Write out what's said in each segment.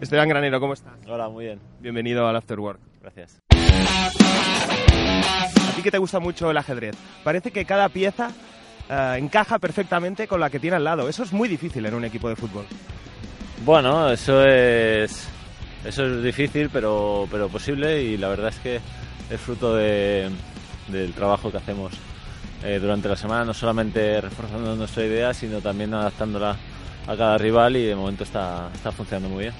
Esteban Granero, ¿cómo estás? Hola, muy bien. Bienvenido al After Work. Gracias. A ti que te gusta mucho el ajedrez, parece que cada pieza eh, encaja perfectamente con la que tiene al lado. Eso es muy difícil en un equipo de fútbol. Bueno, eso es eso es difícil, pero, pero posible y la verdad es que es fruto de, del trabajo que hacemos eh, durante la semana, no solamente reforzando nuestra idea, sino también adaptándola a cada rival y de momento está, está funcionando muy bien.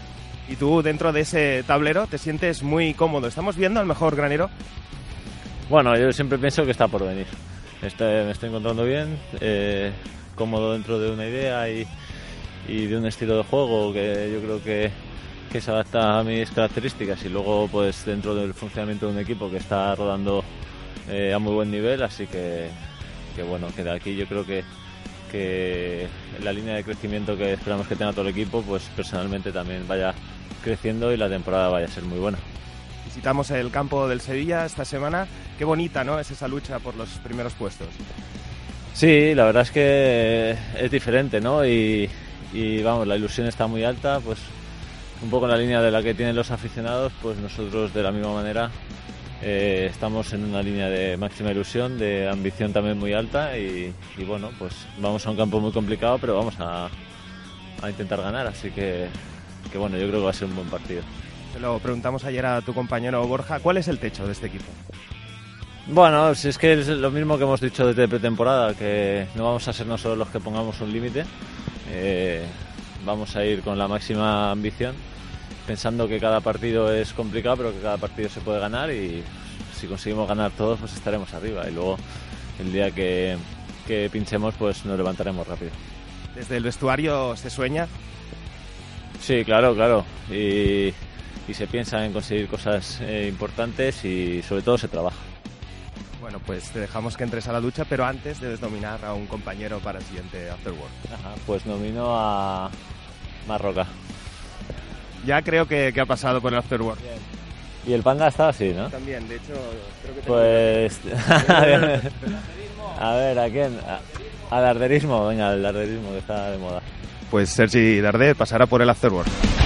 Y tú dentro de ese tablero te sientes muy cómodo. ¿Estamos viendo al mejor granero? Bueno, yo siempre pienso que está por venir. Este- me estoy encontrando bien, eh, cómodo dentro de una idea y, y de un estilo de juego que yo creo que, que se adapta a mis características y luego pues dentro del funcionamiento de un equipo que está rodando eh, a muy buen nivel, así que, que bueno, que de aquí yo creo que, que la línea de crecimiento que esperamos que tenga todo el equipo, pues personalmente también vaya creciendo y la temporada vaya a ser muy buena. Visitamos el campo del Sevilla esta semana. Qué bonita, ¿no? Es esa lucha por los primeros puestos. Sí, la verdad es que es diferente, ¿no? Y, y, vamos, la ilusión está muy alta, pues un poco en la línea de la que tienen los aficionados, pues nosotros de la misma manera eh, estamos en una línea de máxima ilusión, de ambición también muy alta y, y bueno, pues vamos a un campo muy complicado, pero vamos a, a intentar ganar, así que, que bueno, yo creo que va a ser un buen partido. Se lo preguntamos ayer a tu compañero Borja. ¿Cuál es el techo de este equipo? Bueno, si es que es lo mismo que hemos dicho desde pretemporada, que no vamos a ser nosotros los que pongamos un límite. Eh, vamos a ir con la máxima ambición, pensando que cada partido es complicado, pero que cada partido se puede ganar y si conseguimos ganar todos, pues estaremos arriba. Y luego el día que, que pinchemos, pues nos levantaremos rápido. Desde el vestuario se sueña. Sí, claro, claro. Y, y se piensa en conseguir cosas eh, importantes y sobre todo se trabaja. Bueno, pues te dejamos que entres a la ducha, pero antes debes nominar a un compañero para el siguiente After Work. Ajá, pues nomino a Marroca. Ya creo que, que ha pasado por el After Work. Y el panda está así, ¿no? También, de hecho, creo que... Pues. a ver, ¿a quién? A- Al arderismo, venga, el arderismo que está de moda. Pues Sergi Darder pasará por el After Work.